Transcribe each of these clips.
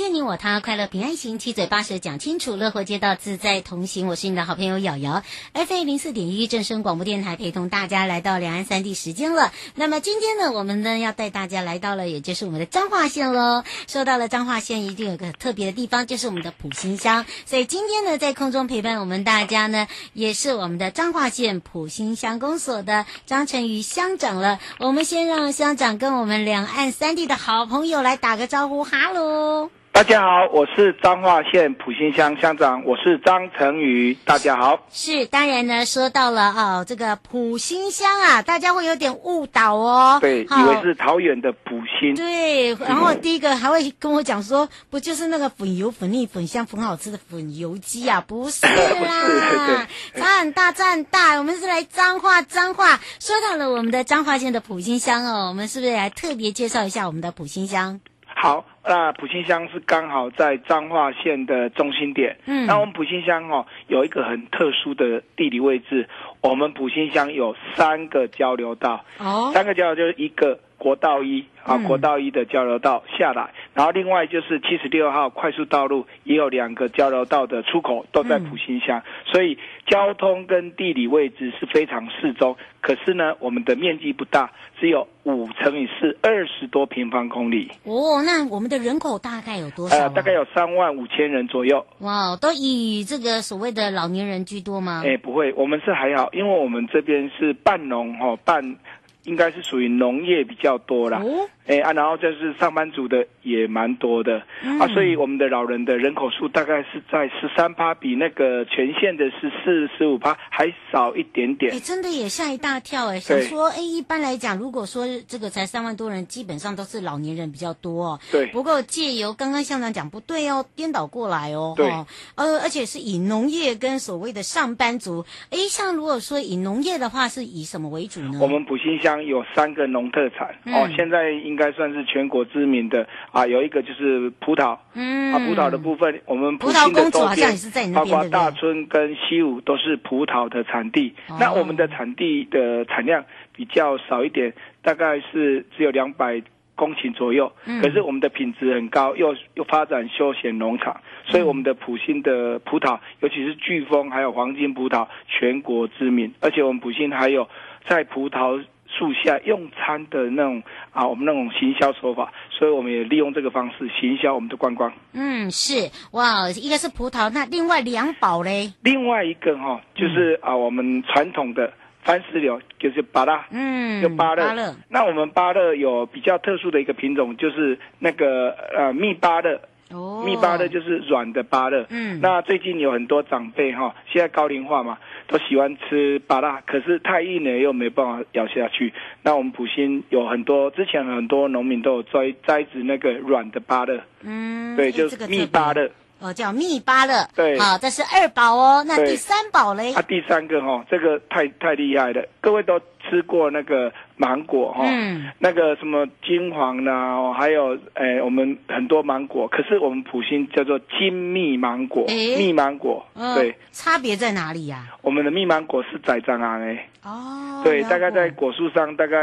迎接你我他，快乐平安行，七嘴八舌讲清楚，乐活街道自在同行。我是你的好朋友瑶瑶，F A 零四点一正声广播电台，陪同大家来到两岸三地时间了。那么今天呢，我们呢要带大家来到了，也就是我们的彰化县喽。说到了彰化县，一定有个特别的地方，就是我们的埔心乡。所以今天呢，在空中陪伴我们大家呢，也是我们的彰化县埔心乡公所的张成瑜乡长了。我们先让乡长跟我们两岸三地的好朋友来打个招呼，哈喽。大家好，我是彰化县普心乡乡长，我是张成宇。大家好，是当然呢，说到了哦，这个普心乡啊，大家会有点误导哦，对，以为是桃园的普心。对，然后第一个还会跟我讲说，不就是那个粉油粉腻粉香粉好吃的粉油鸡啊？不是啦，不是，差很大，差很大。我们是来彰化，彰化。说到了我们的彰化县的普心乡哦，我们是不是来特别介绍一下我们的普心乡？好。那埔心乡是刚好在彰化县的中心点。嗯，那我们埔心乡哦，有一个很特殊的地理位置。我们埔心乡有三个交流道。哦，三个交流就是一个国道一啊，国道一的交流道下来，然后另外就是七十六号快速道路也有两个交流道的出口都在埔心乡，所以交通跟地理位置是非常适中。可是呢，我们的面积不大，只有五乘以四，二十多平方公里。哦，那我们的人口大概有多少？呃，大概有三万五千人左右。哇，都以这个所谓的老年人居多吗？哎，不会，我们是还好，因为我们这边是半农哦，半。应该是属于农业比较多啦，哎、哦、啊，然后就是上班族的也蛮多的、嗯、啊，所以我们的老人的人口数大概是在十三趴，比那个全县的十四、十五趴还少一点点。哎，真的也吓一大跳哎！想说哎，一般来讲，如果说这个才三万多人，基本上都是老年人比较多哦。对。不过借由刚刚乡长讲不对哦，颠倒过来哦。对。呃，而且是以农业跟所谓的上班族，哎，像如果说以农业的话，是以什么为主呢？我们埔心乡。有三个农特产、嗯、哦，现在应该算是全国知名的啊。有一个就是葡萄，嗯，啊，葡萄的部分，我们埔心的周边，包括大村跟西武都是葡萄的产地。哦、那我们的产地的产量比较少一点，大概是只有两百公顷左右。嗯、可是我们的品质很高，又又发展休闲农场，所以我们的普信的葡萄，尤其是巨峰还有黄金葡萄，全国知名。而且我们普信还有在葡萄。树下用餐的那种啊，我们那种行销手法，所以我们也利用这个方式行销我们的观光。嗯，是哇，一个是葡萄，那另外两宝嘞？另外一个哈、哦，就是、嗯、啊，我们传统的番石榴，就是芭乐，嗯，就芭乐。芭乐。那我们芭乐有比较特殊的一个品种，就是那个呃蜜芭乐。哦，蜜芭乐就是软的芭乐。嗯，那最近有很多长辈哈、哦，现在高龄化嘛。都喜欢吃芭乐，可是太硬了又没办法咬下去。那我们埔心有很多，之前很多农民都有栽栽植那个软的芭乐。嗯，对，就是蜜芭乐。哦，叫蜜芭乐。对，好，这是二宝哦。那第三宝嘞？啊，第三个哈、哦，这个太太厉害了，各位都吃过那个芒果哈，嗯，那个什么金黄的，还有诶，我们很多芒果，可是我们埔心叫做金蜜芒果，蜜芒果，对，差别在哪里呀？我们的蜜芒果是摘장啊，哎，哦，对，大概在果树上大概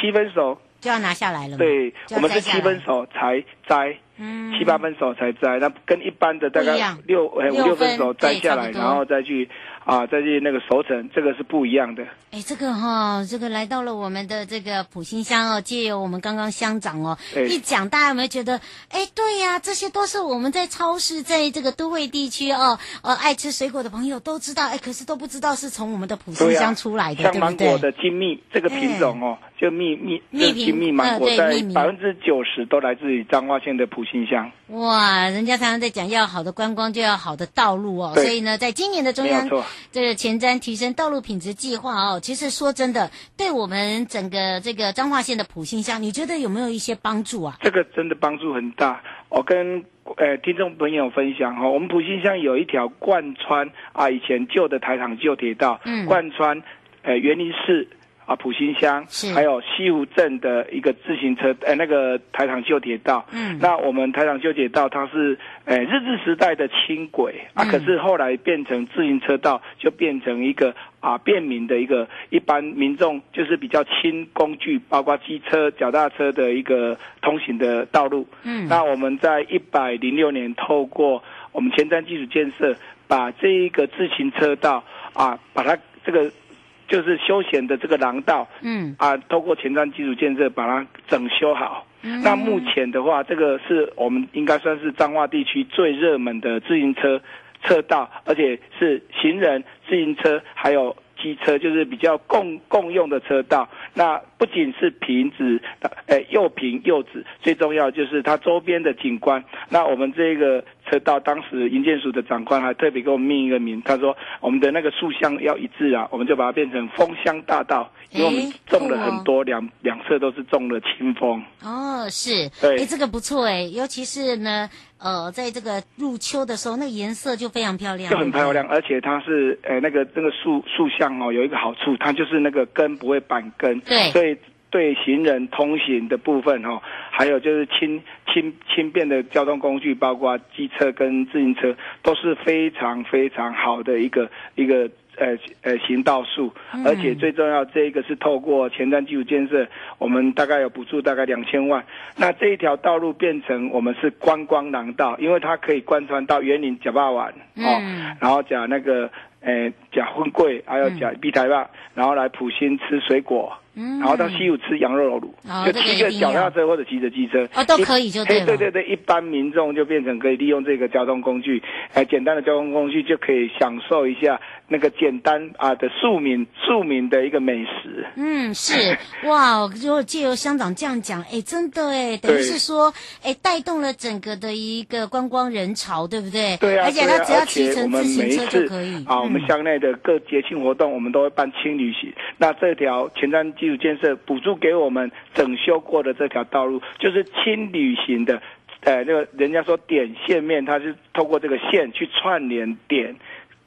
七分熟。就要拿下来了，对，我们是七分熟才摘。嗯，七八分熟才摘，那跟一般的大概六哎五六分熟摘下来，然后再去啊再去那个熟成，这个是不一样的。哎，这个哈、哦，这个来到了我们的这个埔心乡哦，借由我们刚刚乡长哦一讲，大家有没有觉得？哎，对呀、啊，这些都是我们在超市，在这个都会地区哦，呃，爱吃水果的朋友都知道，哎，可是都不知道是从我们的埔心乡出来的，对、啊、像芒果的金蜜这个品种哦。就密密密密密芒果，在百分之九十都来自于彰化县的普兴乡。哇，人家常常在讲，要好的观光就要好的道路哦。所以呢，在今年的中央这个前瞻提升道路品质计划哦，其实说真的，对我们整个这个彰化县的普信乡，你觉得有没有一些帮助啊？这个真的帮助很大。我跟呃听众朋友分享哈，我们普信乡有一条贯穿啊以前旧的台糖旧铁道，嗯，贯穿呃园林市。啊，普新乡，是还有西湖镇的一个自行车，呃，那个台糖旧铁道。嗯，那我们台糖旧铁道它是，呃，日治时代的轻轨啊，可是后来变成自行车道，就变成一个啊便民的一个一般民众就是比较轻工具，包括机车、脚踏车的一个通行的道路。嗯，那我们在一百零六年透过我们前瞻基础建设，把这一个自行车道啊，把它这个。就是休闲的这个廊道，嗯啊，透过前瞻基础建设把它整修好。嗯，那目前的话，这个是我们应该算是彰化地区最热门的自行车车道，而且是行人、自行车还有机车，就是比较共共用的车道。那不仅是平直，呃，又平又直，最重要就是它周边的景观。那我们这个车道，当时营建署的长官还特别给我们命一个名，他说我们的那个树香要一致啊，我们就把它变成风香大道，因为我们种了很多，两两侧都是种了清风。哦，是，对，哎，这个不错哎，尤其是呢，呃，在这个入秋的时候，那个颜色就非常漂亮，就很漂亮，而且它是，呃，那个那个树树像哦，有一个好处，它就是那个根不会板根。对，所以对行人通行的部分哈，还有就是轻轻轻便的交通工具，包括机车跟自行车，都是非常非常好的一个一个呃呃行道树。而且最重要，这一个是透过前瞻基础建设，我们大概有补助大概两千万。那这一条道路变成我们是观光廊道，因为它可以贯穿到园林、甲霸丸哦，然后讲那个呃甲粪柜，还有甲碧台坝，然后来埔心吃水果。嗯，然后到西湖吃羊肉炉，嗯、就骑个脚踏车或者骑着机车，哦，都可以就对了。对对对，一般民众就变成可以利用这个交通工具，呃，简单的交通工具就可以享受一下那个简单啊的庶民庶民的一个美食。嗯，是 哇，如果借由乡长这样讲，哎，真的哎，等于是说，哎，带动了整个的一个观光人潮，对不对？对啊，而且他只要骑乘自行车就可以。啊，我们乡内的各节庆活动，我们都会办轻旅行。那这条前瞻。基础建设补助给我们整修过的这条道路，就是轻旅行的，呃，那个人家说点线面，它是通过这个线去串联点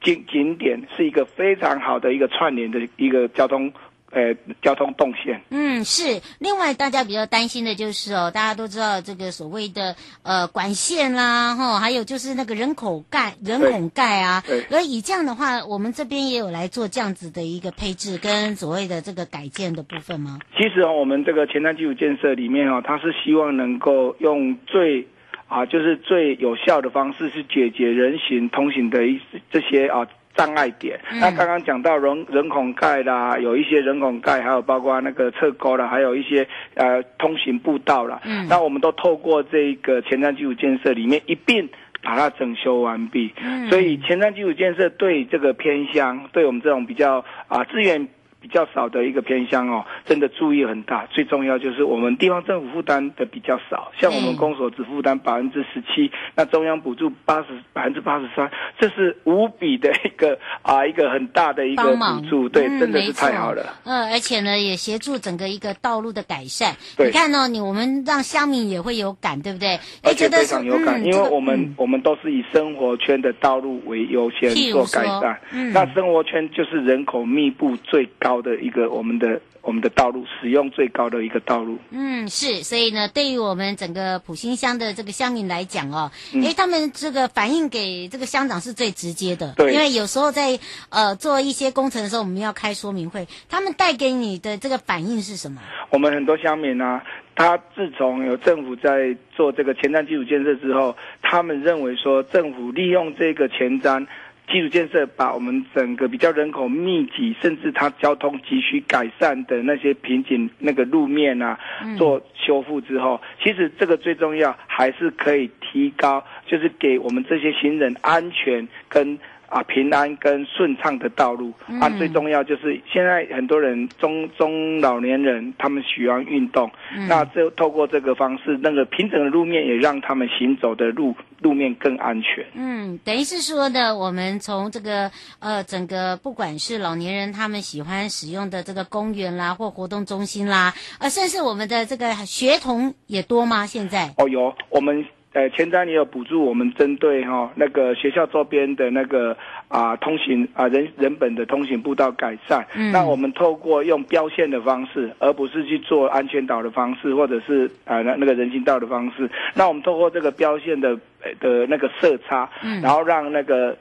景景点，是一个非常好的一个串联的一个交通。呃，交通动线。嗯，是。另外，大家比较担心的就是哦，大家都知道这个所谓的呃管线啦，哈，还有就是那个人口盖、人孔盖啊。对。而以这样的话，我们这边也有来做这样子的一个配置跟所谓的这个改建的部分吗？其实哦，我们这个前瞻基础建设里面哦，它是希望能够用最啊，就是最有效的方式去解决人行通行的一这些啊。障碍点，那刚刚讲到人人孔盖啦，有一些人孔盖，还有包括那个侧沟啦，还有一些呃通行步道啦。嗯，那我们都透过这个前瞻基础建设里面一并把它整修完毕。嗯，所以前瞻基础建设对这个偏乡，对我们这种比较啊资源。比较少的一个偏乡哦，真的注意很大。最重要就是我们地方政府负担的比较少，像我们公所只负担百分之十七，那中央补助八十百分之八十三，这是无比的一个啊一个很大的一个补助，对，嗯、真的是太好了。嗯，而且呢，也协助整个一个道路的改善。对，你看哦，你我们让乡民也会有感，对不对？而且非常有感，嗯、因为我们、嗯、我们都是以生活圈的道路为优先做改善。嗯，那生活圈就是人口密度最高的一个我们的我们的道路使用最高的一个道路，嗯，是，所以呢，对于我们整个埔心乡的这个乡民来讲哦，因为、嗯、他们这个反映给这个乡长是最直接的，对，因为有时候在呃做一些工程的时候，我们要开说明会，他们带给你的这个反应是什么？我们很多乡民啊，他自从有政府在做这个前瞻基础建设之后，他们认为说政府利用这个前瞻。基础建设把我们整个比较人口密集，甚至它交通急需改善的那些瓶颈那个路面啊，做修复之后，其实这个最重要还是可以提高，就是给我们这些行人安全跟啊平安跟顺畅的道路。嗯、啊，最重要就是现在很多人中中老年人他们喜欢运动，嗯、那就透过这个方式，那个平整的路面也让他们行走的路路面更安全。嗯，等于是说呢，我们从这个呃整个不管是老年人他们喜欢使用的这个公园啦或活动中心啦，呃，甚至我们的这个学童也多吗？现在？哦，有我们。呃，前瞻也有补助，我们针对哈、哦、那个学校周边的那个啊通行啊人人本的通行步道改善。嗯。那我们透过用标线的方式，而不是去做安全岛的方式，或者是啊那那个人行道的方式。那我们透过这个标线的的那个色差，嗯，然后让那个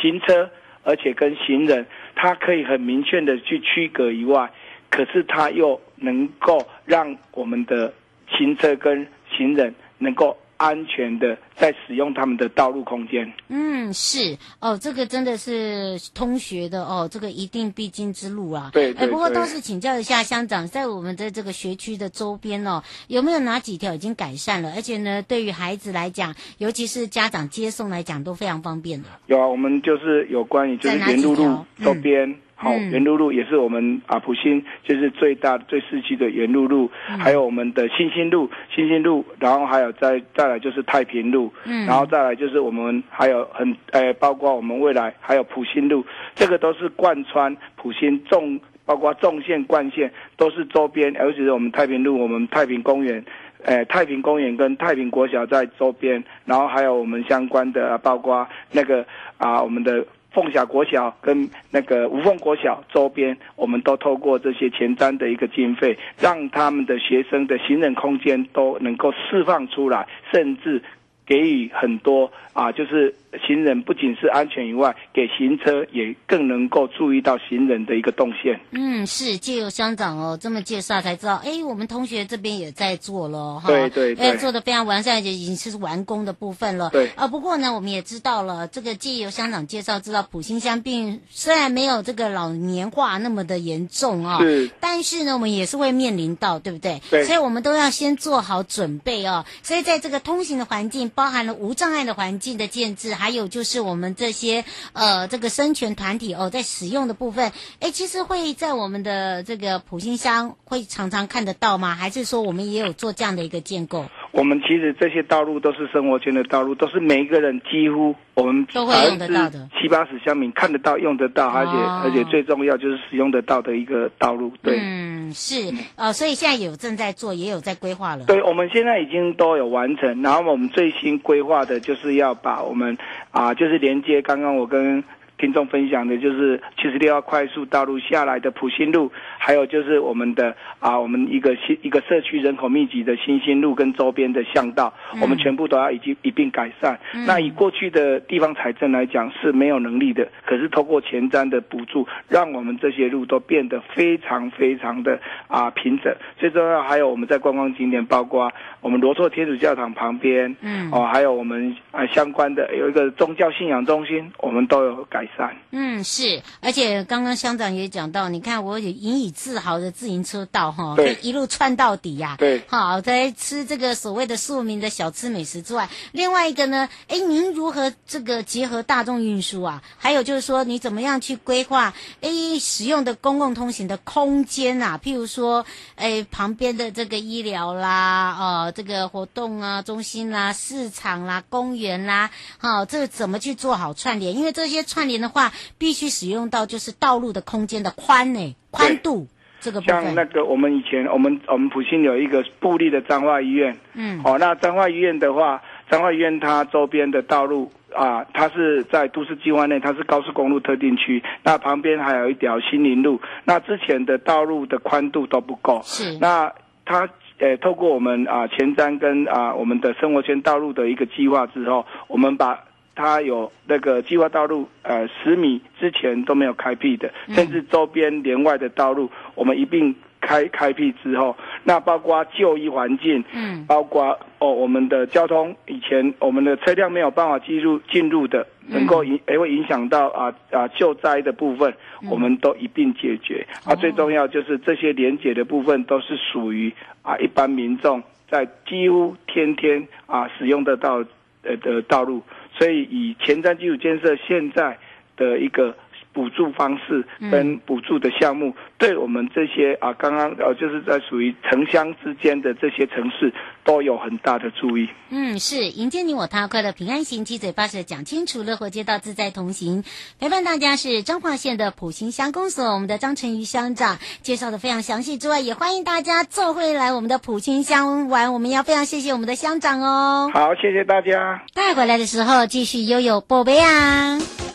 行车，而且跟行人，他可以很明确的去区隔以外，可是他又能够让我们的行车跟行人能够。安全的在使用他们的道路空间。嗯，是哦，这个真的是通学的哦，这个一定必经之路啊。对，对，对。不过倒是请教一下乡长，在我们的这个学区的周边哦，有没有哪几条已经改善了？而且呢，对于孩子来讲，尤其是家长接送来讲，都非常方便的。有啊，我们就是有关于就是沿路路周边。嗯好，元路路也是我们啊普新就是最大最市区的圆路路，嗯、还有我们的新兴路、新兴路，然后还有再再来就是太平路，嗯，然后再来就是我们还有很呃，包括我们未来还有普新路，这个都是贯穿普新纵，包括纵线、贯线都是周边，尤其是我们太平路、我们太平公园，呃，太平公园跟太平国小在周边，然后还有我们相关的，包括那个啊我们的。凤霞国小跟那个吴凤国小周边，我们都透过这些前瞻的一个经费，让他们的学生的行人空间都能够释放出来，甚至给予很多啊，就是。行人不仅是安全以外，给行车也更能够注意到行人的一个动线。嗯，是借由乡长哦这么介绍才知道，哎，我们同学这边也在做了哈。对对对，做的非常完善，也已经是完工的部分了。对啊，不过呢，我们也知道了，这个借由乡长介绍，知道埔心乡并虽然没有这个老年化那么的严重啊、哦，是，但是呢，我们也是会面临到，对不对？对，所以我们都要先做好准备哦。所以在这个通行的环境，包含了无障碍的环境的建制，还有就是我们。这些呃，这个生权团体哦，在使用的部分，哎，其实会在我们的这个普星乡会常常看得到吗？还是说我们也有做这样的一个建构？我们其实这些道路都是生活圈的道路，都是每一个人几乎我们都会用得到的，七八十乡民看得到、用得到，而且、哦、而且最重要就是使用得到的一个道路。对，嗯，是呃，所以现在有正在做，也有在规划了。对，我们现在已经都有完成，然后我们最新规划的就是要把我们啊，就是连接刚刚我跟。听众分享的就是七十六号快速道路下来的普心路，还有就是我们的啊，我们一个新一个社区人口密集的新兴路跟周边的巷道，嗯、我们全部都要已经一并改善。嗯、那以过去的地方财政来讲是没有能力的，可是透过前瞻的补助，让我们这些路都变得非常非常的啊平整。最重要还有我们在观光景点，包括我们罗措天主教堂旁边，嗯，哦，还有我们啊相关的有一个宗教信仰中心，我们都有改。嗯，是，而且刚刚乡长也讲到，你看我也引以自豪的自行车道哈，可以一路串到底呀、啊。对，好，在吃这个所谓的庶民的小吃美食之外，另外一个呢，哎，您如何这个结合大众运输啊？还有就是说，你怎么样去规划哎使用的公共通行的空间啊？譬如说，哎旁边的这个医疗啦，哦，这个活动啊中心啦、市场啦、公园啦，好，这个怎么去做好串联？因为这些串联。的话，必须使用到就是道路的空间的宽呢，宽度这个部分。像那个我们以前，我们我们普信有一个布立的彰化医院，嗯，哦，那彰化医院的话，彰化医院它周边的道路啊，它是在都市计划内，它是高速公路特定区，那旁边还有一条新林路，那之前的道路的宽度都不够，是，那它呃透过我们啊前瞻跟啊我们的生活圈道路的一个计划之后，我们把。它有那个计划道路，呃，十米之前都没有开辟的，甚至周边连外的道路，我们一并开开辟之后，那包括就医环境，嗯，包括哦我们的交通，以前我们的车辆没有办法进入进入的，能够影也会影响到啊啊救灾的部分，我们都一并解决。啊，最重要就是这些连结的部分都是属于啊一般民众在几乎天天啊使用得到呃的道路。所以以前瞻基础建设现在的一个。补助方式跟补助的项目，嗯、对我们这些啊，刚刚呃，就是在属于城乡之间的这些城市，都有很大的注意。嗯，是迎接你我他，快乐平安行，七嘴八舌讲清楚，乐活街道自在同行。陪伴大家是彰化县的普兴乡公所，我们的张成瑜乡长介绍的非常详细之外，也欢迎大家坐会来我们的普兴乡玩。我们要非常谢谢我们的乡长哦。好，谢谢大家。带回来的时候继续悠悠宝贝啊。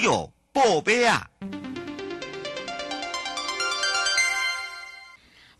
悠悠宝贝啊！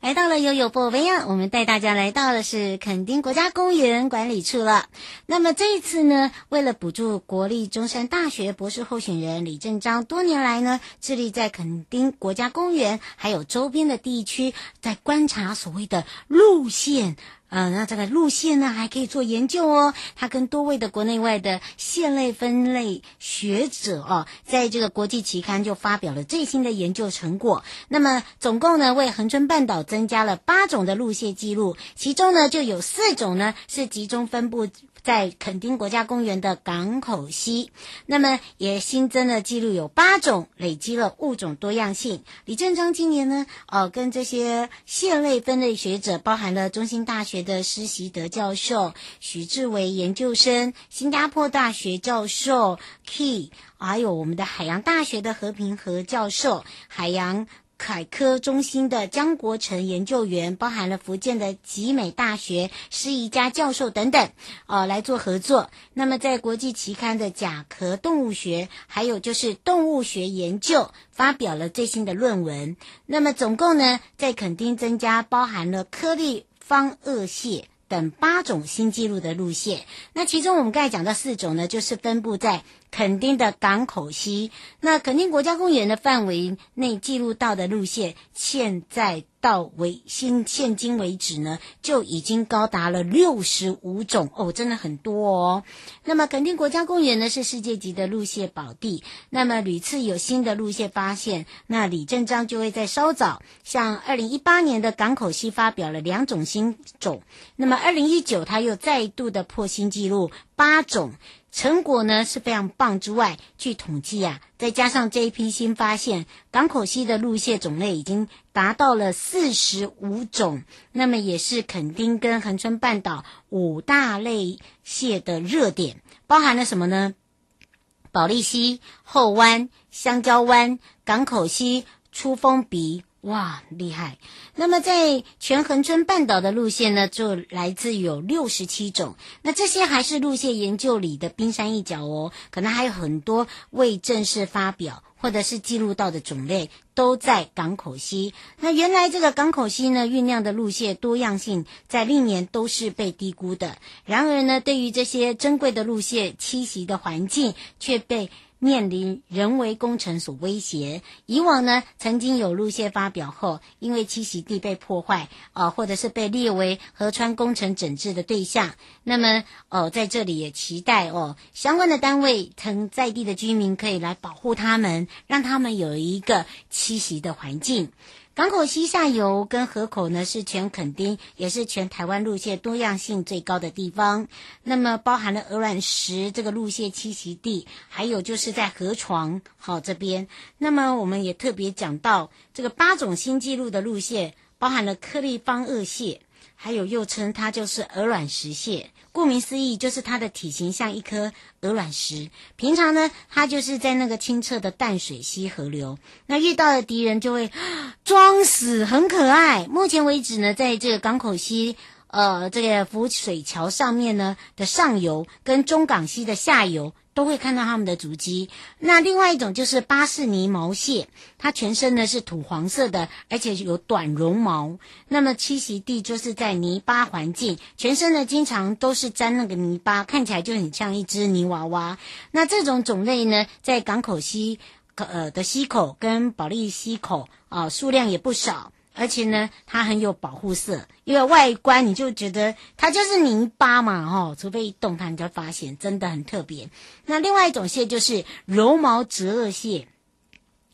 来到了悠悠宝贝啊，我们带大家来到的是垦丁国家公园管理处了。那么这一次呢，为了补助国立中山大学博士候选人李正章，多年来呢，致力在垦丁国家公园还有周边的地区，在观察所谓的路线。嗯，那这个路线呢，还可以做研究哦。他跟多位的国内外的线类分类学者哦，在这个国际期刊就发表了最新的研究成果。那么，总共呢，为恒春半岛增加了八种的路线记录，其中呢，就有四种呢是集中分布。在垦丁国家公园的港口溪，那么也新增了记录有八种，累积了物种多样性。李正章今年呢，呃，跟这些线类分类学者，包含了中兴大学的施习德教授、徐志伟研究生、新加坡大学教授 Key，还有我们的海洋大学的何平和教授，海洋。凯科中心的江国成研究员，包含了福建的集美大学施宜家教授等等，呃，来做合作。那么，在国际期刊的甲壳动物学，还有就是动物学研究，发表了最新的论文。那么，总共呢，在垦丁增加包含了颗粒方顎蟹等八种新纪录的路线。那其中我们刚才讲到四种呢，就是分布在。垦丁的港口溪，那垦丁国家公园的范围内记录到的路线，现在到为新现今为止呢，就已经高达了六十五种哦，真的很多哦。那么垦丁国家公园呢，是世界级的路线宝地，那么屡次有新的路线发现，那李正章就会在稍早，像二零一八年的港口溪发表了两种新种，那么二零一九他又再度的破新纪录八种。成果呢是非常棒之外，据统计啊，再加上这一批新发现，港口溪的陆蟹种类已经达到了四十五种，那么也是垦丁跟恒春半岛五大类蟹的热点，包含了什么呢？保利溪、后湾、香蕉湾、港口溪、出风鼻。哇，厉害！那么在全恒春半岛的路线呢，就来自有六十七种。那这些还是路线研究里的冰山一角哦，可能还有很多未正式发表或者是记录到的种类都在港口溪。那原来这个港口溪呢，酝酿的路线多样性在历年都是被低估的。然而呢，对于这些珍贵的路线栖息的环境，却被面临人为工程所威胁。以往呢，曾经有路线发表后，因为栖息地被破坏，啊、或者是被列为河川工程整治的对象。那么，哦、在这里也期待哦，相关的单位曾在地的居民可以来保护他们，让他们有一个栖息的环境。港口西下游跟河口呢，是全垦丁，也是全台湾路线多样性最高的地方。那么包含了鹅卵石这个路线栖息地，还有就是在河床好这边。那么我们也特别讲到这个八种新纪录的路线，包含了颗粒方颚蟹。还有又称它就是鹅卵石蟹，顾名思义就是它的体型像一颗鹅卵石。平常呢，它就是在那个清澈的淡水溪河流，那遇到的敌人就会装死，很可爱。目前为止呢，在这个港口溪。呃，这个浮水桥上面呢的上游跟中港溪的下游都会看到它们的足迹。那另外一种就是巴士尼毛蟹，它全身呢是土黄色的，而且有短绒毛。那么栖息地就是在泥巴环境，全身呢经常都是沾那个泥巴，看起来就很像一只泥娃娃。那这种种类呢，在港口溪呃的溪口跟保利溪口啊、数量也不少。而且呢，它很有保护色，因为外观你就觉得它就是泥巴嘛，哈，除非一动它，你就发现真的很特别。那另外一种蟹就是柔毛折颚蟹。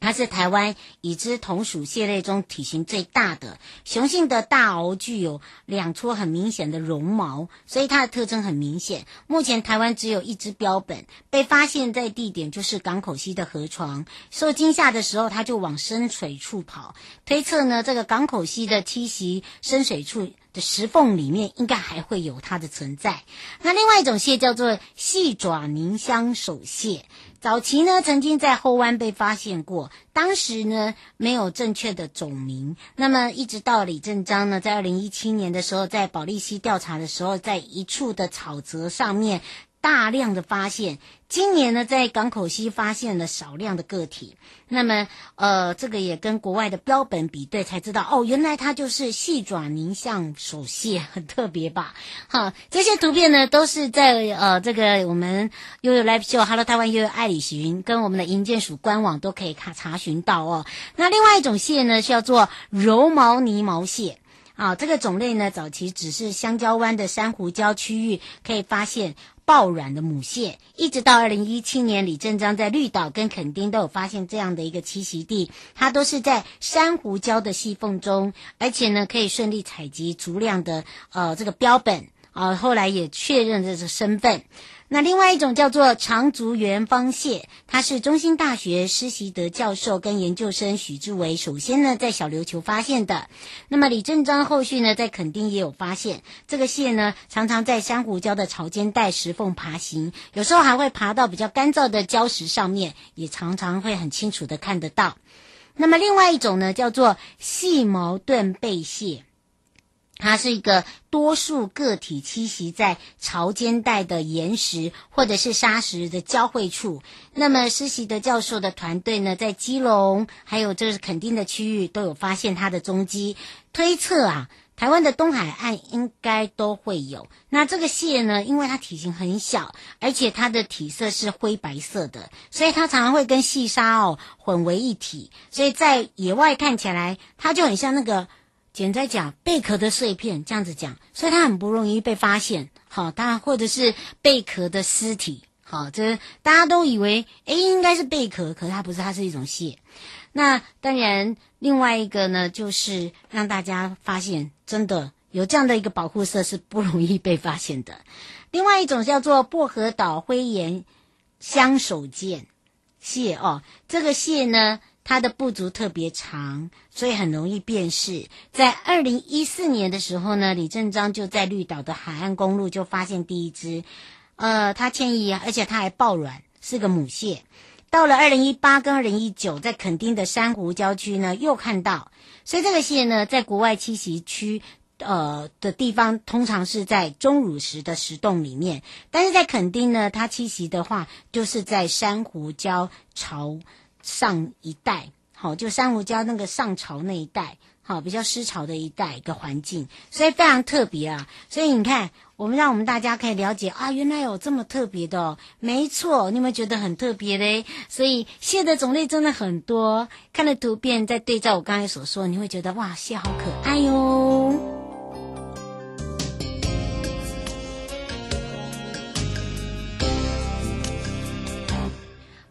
它是台湾已知同属蟹类中体型最大的雄性的大螯，具有两撮很明显的绒毛，所以它的特征很明显。目前台湾只有一只标本被发现，在地点就是港口溪的河床，受惊吓的时候，它就往深水处跑。推测呢，这个港口溪的栖息深水处。石缝里面应该还会有它的存在。那另外一种蟹叫做细爪凝香手蟹，早期呢曾经在后湾被发现过，当时呢没有正确的种名。那么一直到李正章呢在二零一七年的时候，在保利西调查的时候，在一处的草泽上面。大量的发现，今年呢，在港口西发现了少量的个体。那么，呃，这个也跟国外的标本比对，才知道哦，原来它就是细爪宁乡手蟹，很 特别吧？好，这些图片呢，都是在呃这个我们悠悠 Live Show Hello 台湾悠悠爱旅行跟我们的营建署官网都可以查查询到哦。那另外一种蟹呢，叫做柔毛泥毛蟹。啊，这个种类呢，早期只是香蕉湾的珊瑚礁区域可以发现。爆卵的母蟹，一直到二零一七年，李正章在绿岛跟垦丁都有发现这样的一个栖息地，它都是在珊瑚礁的细缝中，而且呢可以顺利采集足量的呃这个标本啊、后来也确认这是身份。那另外一种叫做长足圆方蟹，它是中兴大学施习德教授跟研究生许志维首先呢在小琉球发现的。那么李正章后续呢在垦丁也有发现这个蟹呢，常常在珊瑚礁的潮间带石缝爬行，有时候还会爬到比较干燥的礁石上面，也常常会很清楚的看得到。那么另外一种呢叫做细毛盾背蟹。它是一个多数个体栖息在潮间带的岩石或者是沙石的交汇处。那么施习德教授的团队呢，在基隆还有这是垦丁的区域都有发现它的踪迹。推测啊，台湾的东海岸应该都会有。那这个蟹呢，因为它体型很小，而且它的体色是灰白色的，所以它常常会跟细沙哦混为一体。所以在野外看起来，它就很像那个。简在讲贝壳的碎片，这样子讲，所以它很不容易被发现。好，它或者是贝壳的尸体，好，这大家都以为，诶，应该是贝壳，可是它不是，它是一种蟹。那当然，另外一个呢，就是让大家发现，真的有这样的一个保护色是不容易被发现的。另外一种叫做薄荷岛灰岩乡手剑蟹哦，这个蟹呢。它的步足特别长，所以很容易辨识。在二零一四年的时候呢，李正章就在绿岛的海岸公路就发现第一只，呃，它迁移，而且它还抱卵，是个母蟹。到了二零一八跟二零一九，在垦丁的珊瑚礁区呢又看到，所以这个蟹呢，在国外栖息区呃的地方，通常是在钟乳石的石洞里面，但是在垦丁呢，它栖息的话，就是在珊瑚礁潮。上一代，好，就珊瑚礁那个上潮那一代，好，比较湿潮的一代一个环境，所以非常特别啊。所以你看，我们让我们大家可以了解啊，原来有这么特别的哦。没错，你有没有觉得很特别嘞？所以蟹的种类真的很多，看了图片再对照我刚才所说，你会觉得哇，蟹好可爱哟。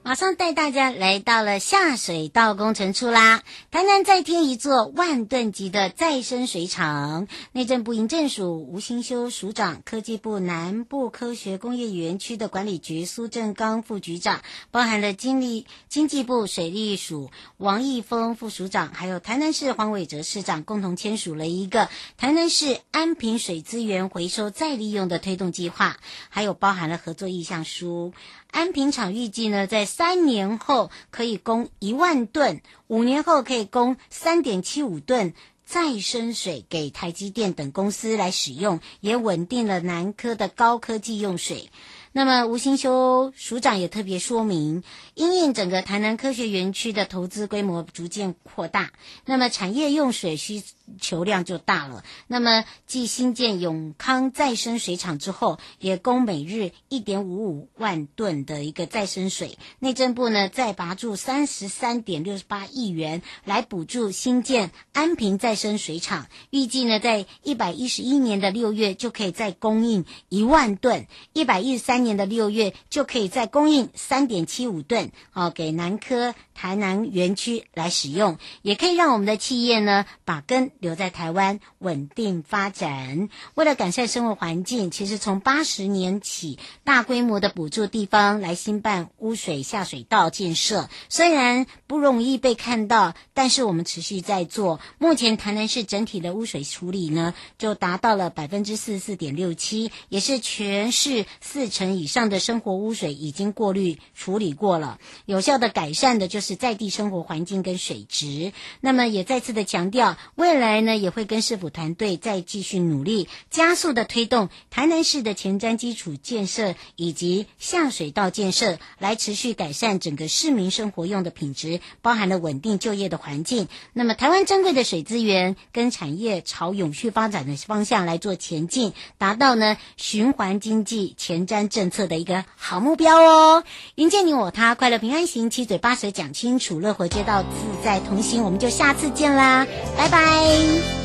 马上带大家来到了下水道工程处啦！台南再添一座万吨级的再生水厂。内政部营政署吴新修署长、科技部南部科学工业园区的管理局苏正刚副局长，包含了经历经济部水利署王义峰副署长，还有台南市黄伟哲市长，共同签署了一个台南市安平水资源回收再利用的推动计划，还有包含了合作意向书。安平厂预计呢，在三年后可以供一万吨，五年后可以供三点七五吨再生水给台积电等公司来使用，也稳定了南科的高科技用水。那么吴新修署长也特别说明，因应整个台南科学园区的投资规模逐渐扩大，那么产业用水需求量就大了。那么继新建永康再生水厂之后，也供每日一点五五万吨的一个再生水。内政部呢再拔注三十三点六八亿元来补助新建安平再生水厂，预计呢在一百一十一年的六月就可以再供应一万吨，一百一十三。年的六月就可以再供应三点七五吨哦，给南科台南园区来使用，也可以让我们的企业呢把根留在台湾稳定发展。为了改善生活环境，其实从八十年起大规模的补助地方来兴办污水下水道建设，虽然不容易被看到，但是我们持续在做。目前台南市整体的污水处理呢，就达到了百分之四十四点六七，也是全市四成以上的生活污水已经过滤处理过了，有效的改善的就是在地生活环境跟水质。那么也再次的强调，未来呢也会跟市府团队再继续努力，加速的推动台南市的前瞻基础建设以及下水道建设，来持续改善整个市民生活用的品质，包含了稳定就业的环境。那么台湾珍贵的水资源跟产业朝永续发展的方向来做前进，达到呢循环经济前瞻政策的一个好目标哦。迎接你我他，快乐平安行，七嘴八舌讲清楚，乐活街道自在同行，我们就下次见啦，拜拜。